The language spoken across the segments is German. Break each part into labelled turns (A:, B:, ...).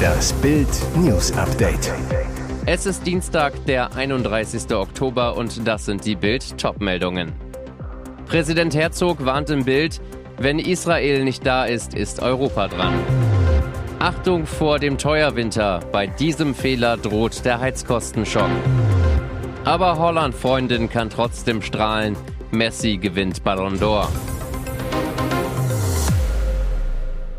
A: Das Bild News Update.
B: Es ist Dienstag, der 31. Oktober und das sind die Bild Topmeldungen. Präsident Herzog warnt im Bild, wenn Israel nicht da ist, ist Europa dran. Achtung vor dem Teuerwinter. Bei diesem Fehler droht der Heizkostenschock. Aber Holland-Freundin kann trotzdem strahlen. Messi gewinnt Ballon d'Or.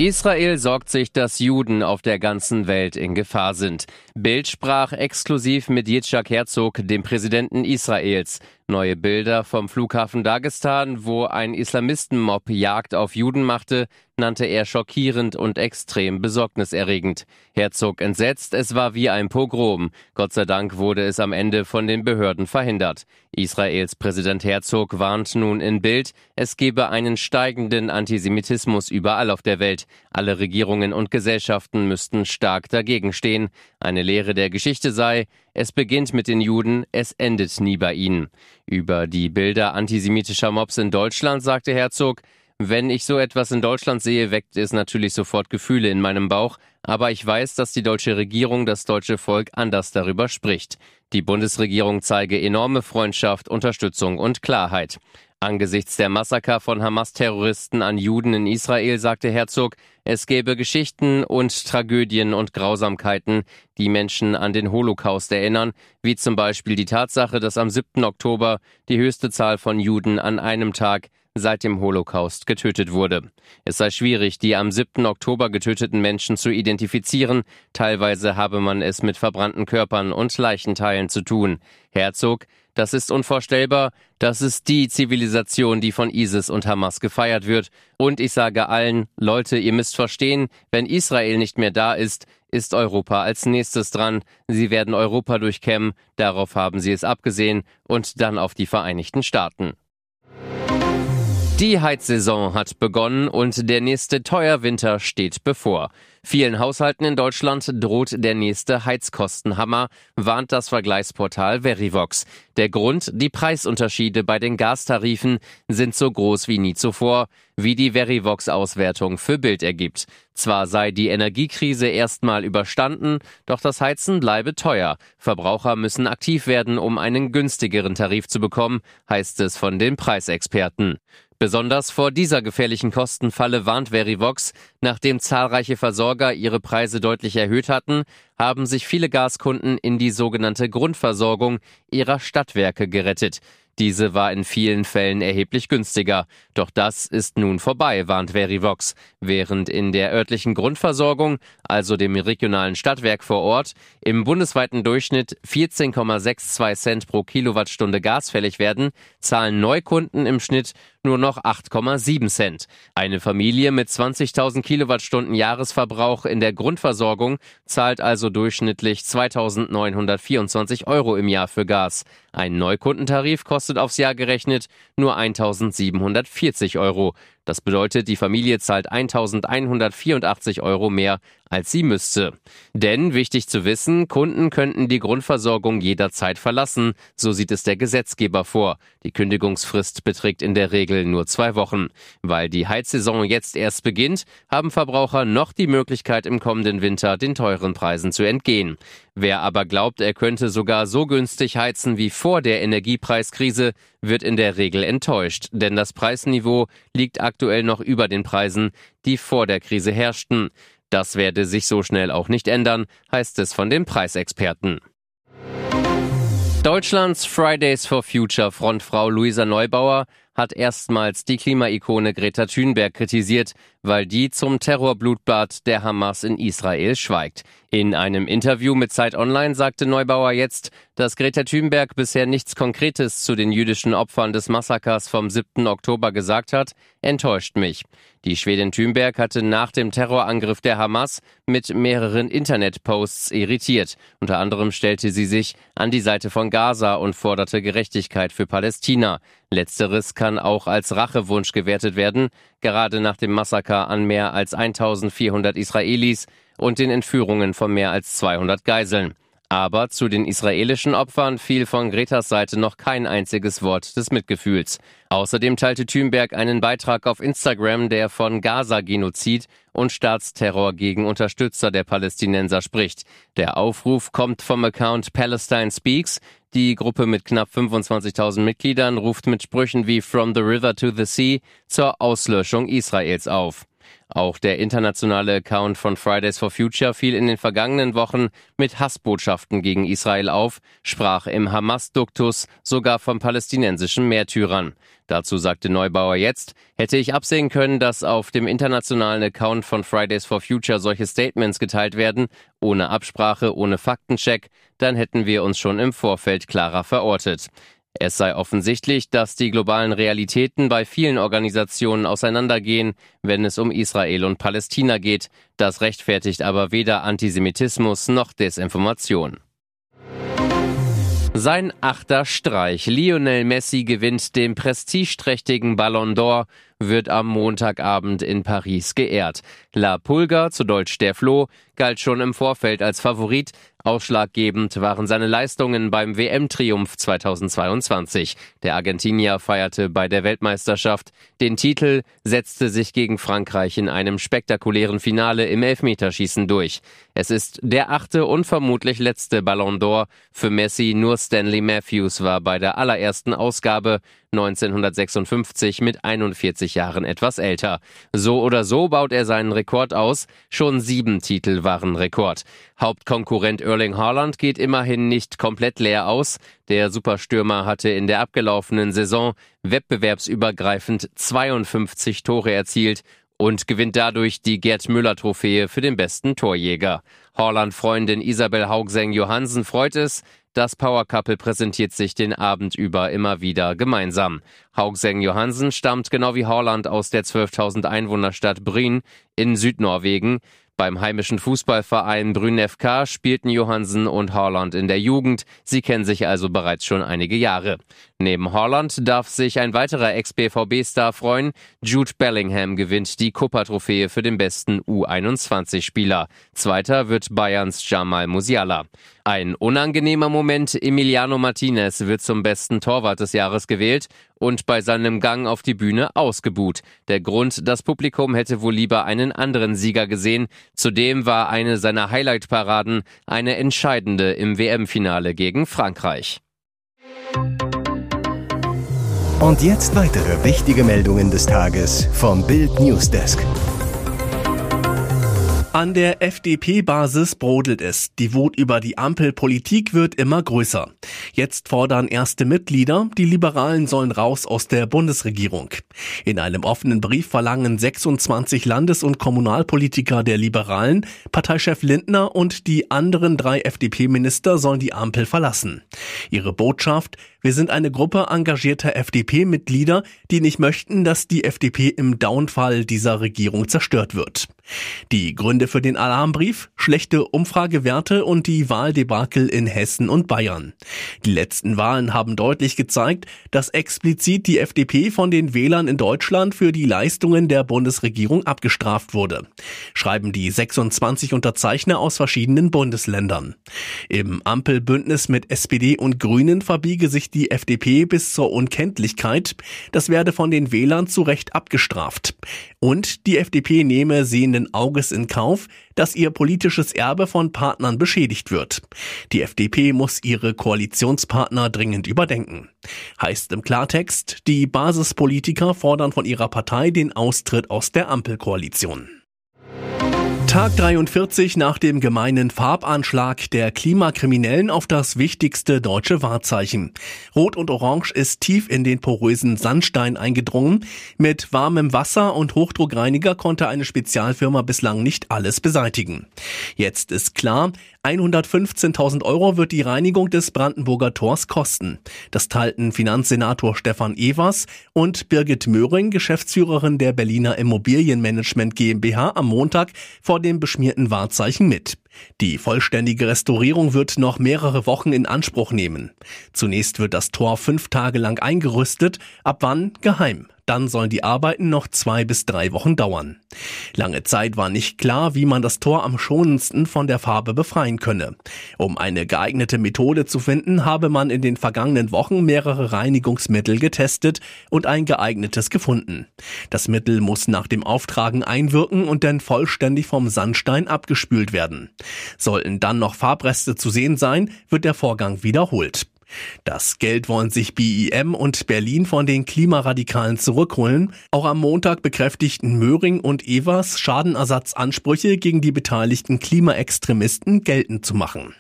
B: Israel sorgt sich, dass Juden auf der ganzen Welt in Gefahr sind. Bild sprach exklusiv mit Yitzhak Herzog, dem Präsidenten Israels. Neue Bilder vom Flughafen Dagestan, wo ein Islamistenmob Jagd auf Juden machte, nannte er schockierend und extrem besorgniserregend. Herzog entsetzt, es war wie ein Pogrom. Gott sei Dank wurde es am Ende von den Behörden verhindert. Israels Präsident Herzog warnt nun in Bild, es gebe einen steigenden Antisemitismus überall auf der Welt. Alle Regierungen und Gesellschaften müssten stark dagegen stehen. Eine Lehre der Geschichte sei, es beginnt mit den Juden, es endet nie bei ihnen. Über die Bilder antisemitischer Mobs in Deutschland sagte Herzog, wenn ich so etwas in Deutschland sehe, weckt es natürlich sofort Gefühle in meinem Bauch, aber ich weiß, dass die deutsche Regierung, das deutsche Volk anders darüber spricht. Die Bundesregierung zeige enorme Freundschaft, Unterstützung und Klarheit. Angesichts der Massaker von Hamas-Terroristen an Juden in Israel sagte Herzog, es gäbe Geschichten und Tragödien und Grausamkeiten, die Menschen an den Holocaust erinnern, wie zum Beispiel die Tatsache, dass am 7. Oktober die höchste Zahl von Juden an einem Tag seit dem Holocaust getötet wurde. Es sei schwierig, die am 7. Oktober getöteten Menschen zu identifizieren, teilweise habe man es mit verbrannten Körpern und Leichenteilen zu tun. Herzog, das ist unvorstellbar, das ist die Zivilisation, die von ISIS und Hamas gefeiert wird. Und ich sage allen, Leute, ihr müsst verstehen, wenn Israel nicht mehr da ist, ist Europa als nächstes dran. Sie werden Europa durchkämmen, darauf haben sie es abgesehen, und dann auf die Vereinigten Staaten. Die Heizsaison hat begonnen und der nächste Teuerwinter steht bevor. Vielen Haushalten in Deutschland droht der nächste Heizkostenhammer, warnt das Vergleichsportal Verivox. Der Grund, die Preisunterschiede bei den Gastarifen sind so groß wie nie zuvor, wie die Verivox-Auswertung für Bild ergibt. Zwar sei die Energiekrise erstmal überstanden, doch das Heizen bleibe teuer. Verbraucher müssen aktiv werden, um einen günstigeren Tarif zu bekommen, heißt es von den Preisexperten. Besonders vor dieser gefährlichen Kostenfalle warnt Verivox. Nachdem zahlreiche Versorger ihre Preise deutlich erhöht hatten, haben sich viele Gaskunden in die sogenannte Grundversorgung ihrer Stadtwerke gerettet. Diese war in vielen Fällen erheblich günstiger. Doch das ist nun vorbei, warnt Verivox. Während in der örtlichen Grundversorgung, also dem regionalen Stadtwerk vor Ort, im bundesweiten Durchschnitt 14,62 Cent pro Kilowattstunde Gas fällig werden, zahlen Neukunden im Schnitt nur noch 8,7 Cent. Eine Familie mit 20.000 Kilowattstunden Jahresverbrauch in der Grundversorgung zahlt also durchschnittlich 2.924 Euro im Jahr für Gas. Ein Neukundentarif kostet aufs Jahr gerechnet nur 1.740 Euro. Das bedeutet, die Familie zahlt 1184 Euro mehr, als sie müsste. Denn, wichtig zu wissen, Kunden könnten die Grundversorgung jederzeit verlassen, so sieht es der Gesetzgeber vor. Die Kündigungsfrist beträgt in der Regel nur zwei Wochen. Weil die Heizsaison jetzt erst beginnt, haben Verbraucher noch die Möglichkeit, im kommenden Winter den teuren Preisen zu entgehen. Wer aber glaubt, er könnte sogar so günstig heizen wie vor der Energiepreiskrise, wird in der Regel enttäuscht, denn das Preisniveau liegt aktuell noch über den Preisen, die vor der Krise herrschten. Das werde sich so schnell auch nicht ändern, heißt es von den Preisexperten. Deutschlands Fridays for Future Frontfrau Luisa Neubauer hat erstmals die Klimaikone Greta Thunberg kritisiert, weil die zum Terrorblutbad der Hamas in Israel schweigt. In einem Interview mit Zeit Online sagte Neubauer jetzt, dass Greta Thunberg bisher nichts Konkretes zu den jüdischen Opfern des Massakers vom 7. Oktober gesagt hat, enttäuscht mich. Die Schwedin Thunberg hatte nach dem Terrorangriff der Hamas mit mehreren Internetposts irritiert. Unter anderem stellte sie sich an die Seite von Gaza und forderte Gerechtigkeit für Palästina. Letzteres kann auch als Rachewunsch gewertet werden, gerade nach dem Massaker an mehr als 1400 Israelis und den Entführungen von mehr als 200 Geiseln. Aber zu den israelischen Opfern fiel von Gretas Seite noch kein einziges Wort des Mitgefühls. Außerdem teilte Thünberg einen Beitrag auf Instagram, der von Gaza-Genozid und Staatsterror gegen Unterstützer der Palästinenser spricht. Der Aufruf kommt vom Account Palestine Speaks. Die Gruppe mit knapp 25.000 Mitgliedern ruft mit Sprüchen wie From the River to the Sea zur Auslöschung Israels auf. Auch der internationale Account von Fridays for Future fiel in den vergangenen Wochen mit Hassbotschaften gegen Israel auf, sprach im Hamas-Duktus sogar von palästinensischen Märtyrern. Dazu sagte Neubauer jetzt, hätte ich absehen können, dass auf dem internationalen Account von Fridays for Future solche Statements geteilt werden, ohne Absprache, ohne Faktencheck, dann hätten wir uns schon im Vorfeld klarer verortet. Es sei offensichtlich, dass die globalen Realitäten bei vielen Organisationen auseinandergehen, wenn es um Israel und Palästina geht. Das rechtfertigt aber weder Antisemitismus noch Desinformation. Sein achter Streich. Lionel Messi gewinnt den prestigeträchtigen Ballon d'Or, wird am Montagabend in Paris geehrt. La Pulga, zu Deutsch der Floh, galt schon im Vorfeld als Favorit, Ausschlaggebend waren seine Leistungen beim WM-Triumph 2022. Der Argentinier feierte bei der Weltmeisterschaft den Titel, setzte sich gegen Frankreich in einem spektakulären Finale im Elfmeterschießen durch. Es ist der achte und vermutlich letzte Ballon d'Or. Für Messi nur Stanley Matthews war bei der allerersten Ausgabe 1956 mit 41 Jahren etwas älter. So oder so baut er seinen Rekord aus. Schon sieben Titel waren Rekord. Hauptkonkurrent Erling Haaland geht immerhin nicht komplett leer aus. Der Superstürmer hatte in der abgelaufenen Saison wettbewerbsübergreifend 52 Tore erzielt und gewinnt dadurch die Gerd Müller Trophäe für den besten Torjäger. Horland-Freundin Isabel Haugseng Johansen freut es, das Power Couple präsentiert sich den Abend über immer wieder gemeinsam. Haugseng Johansen stammt genau wie Horland aus der 12.000 Einwohnerstadt Brien in Südnorwegen. Beim heimischen Fußballverein Brünn FK spielten Johansen und Horland in der Jugend. Sie kennen sich also bereits schon einige Jahre. Neben Horland darf sich ein weiterer Ex-BVB-Star freuen. Jude Bellingham gewinnt die Copa-Trophäe für den besten U21-Spieler. Zweiter wird Bayerns Jamal Musiala. Ein unangenehmer Moment, Emiliano Martinez wird zum besten Torwart des Jahres gewählt und bei seinem Gang auf die Bühne ausgebuht. Der Grund, das Publikum hätte wohl lieber einen anderen Sieger gesehen. Zudem war eine seiner Highlight-Paraden eine entscheidende im WM-Finale gegen Frankreich.
A: Und jetzt weitere wichtige Meldungen des Tages vom Bild Newsdesk.
C: An der FDP-Basis brodelt es. Die Wut über die Ampelpolitik wird immer größer. Jetzt fordern erste Mitglieder, die Liberalen sollen raus aus der Bundesregierung. In einem offenen Brief verlangen 26 Landes- und Kommunalpolitiker der Liberalen, Parteichef Lindner und die anderen drei FDP-Minister sollen die Ampel verlassen. Ihre Botschaft, wir sind eine Gruppe engagierter FDP-Mitglieder, die nicht möchten, dass die FDP im Downfall dieser Regierung zerstört wird. Die Gründe für den Alarmbrief? Schlechte Umfragewerte und die Wahldebakel in Hessen und Bayern. Die letzten Wahlen haben deutlich gezeigt, dass explizit die FDP von den Wählern in Deutschland für die Leistungen der Bundesregierung abgestraft wurde, schreiben die 26 Unterzeichner aus verschiedenen Bundesländern. Im Ampelbündnis mit SPD und Grünen verbiege sich die FDP bis zur Unkenntlichkeit. Das werde von den Wählern zu Recht abgestraft. Und die FDP nehme sehenden Auges in Kauf, dass ihr politisches Erbe von Partnern beschädigt wird. Die FDP muss ihre Koalitionspartner dringend überdenken. Heißt im Klartext, die Basispolitiker fordern von ihrer Partei den Austritt aus der Ampelkoalition. Tag 43 nach dem gemeinen Farbanschlag der Klimakriminellen auf das wichtigste deutsche Wahrzeichen. Rot und Orange ist tief in den porösen Sandstein eingedrungen. Mit warmem Wasser und Hochdruckreiniger konnte eine Spezialfirma bislang nicht alles beseitigen. Jetzt ist klar, 115.000 Euro wird die Reinigung des Brandenburger Tors kosten. Das teilten Finanzsenator Stefan Evers und Birgit Möhring, Geschäftsführerin der Berliner Immobilienmanagement GmbH, am Montag vor dem beschmierten Wahrzeichen mit. Die vollständige Restaurierung wird noch mehrere Wochen in Anspruch nehmen. Zunächst wird das Tor fünf Tage lang eingerüstet, ab wann geheim. Dann sollen die Arbeiten noch zwei bis drei Wochen dauern. Lange Zeit war nicht klar, wie man das Tor am schonendsten von der Farbe befreien könne. Um eine geeignete Methode zu finden, habe man in den vergangenen Wochen mehrere Reinigungsmittel getestet und ein geeignetes gefunden. Das Mittel muss nach dem Auftragen einwirken und dann vollständig vom Sandstein abgespült werden. Sollten dann noch Farbreste zu sehen sein, wird der Vorgang wiederholt. Das Geld wollen sich BIM und Berlin von den Klimaradikalen zurückholen. Auch am Montag bekräftigten Möhring und Evers Schadenersatzansprüche gegen die beteiligten Klimaextremisten geltend zu machen.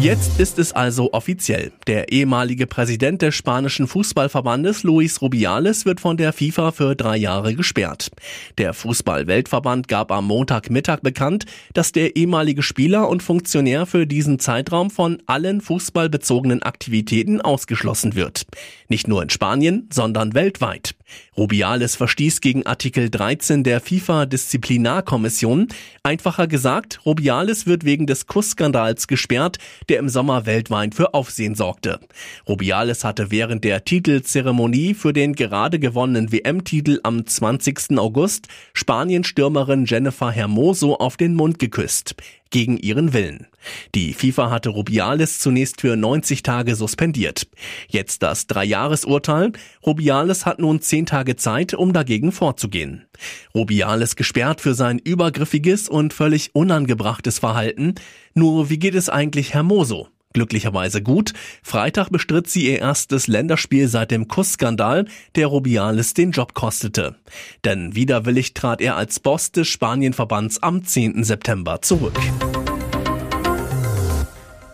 C: Jetzt ist es also offiziell. Der ehemalige Präsident des spanischen Fußballverbandes Luis Rubiales wird von der FIFA für drei Jahre gesperrt. Der Fußballweltverband gab am Montagmittag bekannt, dass der ehemalige Spieler und Funktionär für diesen Zeitraum von allen fußballbezogenen Aktivitäten ausgeschlossen wird. Nicht nur in Spanien, sondern weltweit. Rubiales verstieß gegen Artikel 13 der FIFA-Disziplinarkommission. Einfacher gesagt, Rubiales wird wegen des Kussskandals gesperrt, der im Sommer weltweit für Aufsehen sorgte. Rubiales hatte während der Titelzeremonie für den gerade gewonnenen WM-Titel am 20. August Spanien-Stürmerin Jennifer Hermoso auf den Mund geküsst gegen ihren Willen. Die FIFA hatte Rubiales zunächst für 90 Tage suspendiert. Jetzt das Dreijahresurteil. Rubiales hat nun 10 Tage Zeit, um dagegen vorzugehen. Rubiales gesperrt für sein übergriffiges und völlig unangebrachtes Verhalten. Nur wie geht es eigentlich Hermoso? Glücklicherweise gut. Freitag bestritt sie ihr erstes Länderspiel seit dem Kussskandal, der Rubiales den Job kostete. Denn widerwillig trat er als Boss des Spanienverbands am 10. September zurück.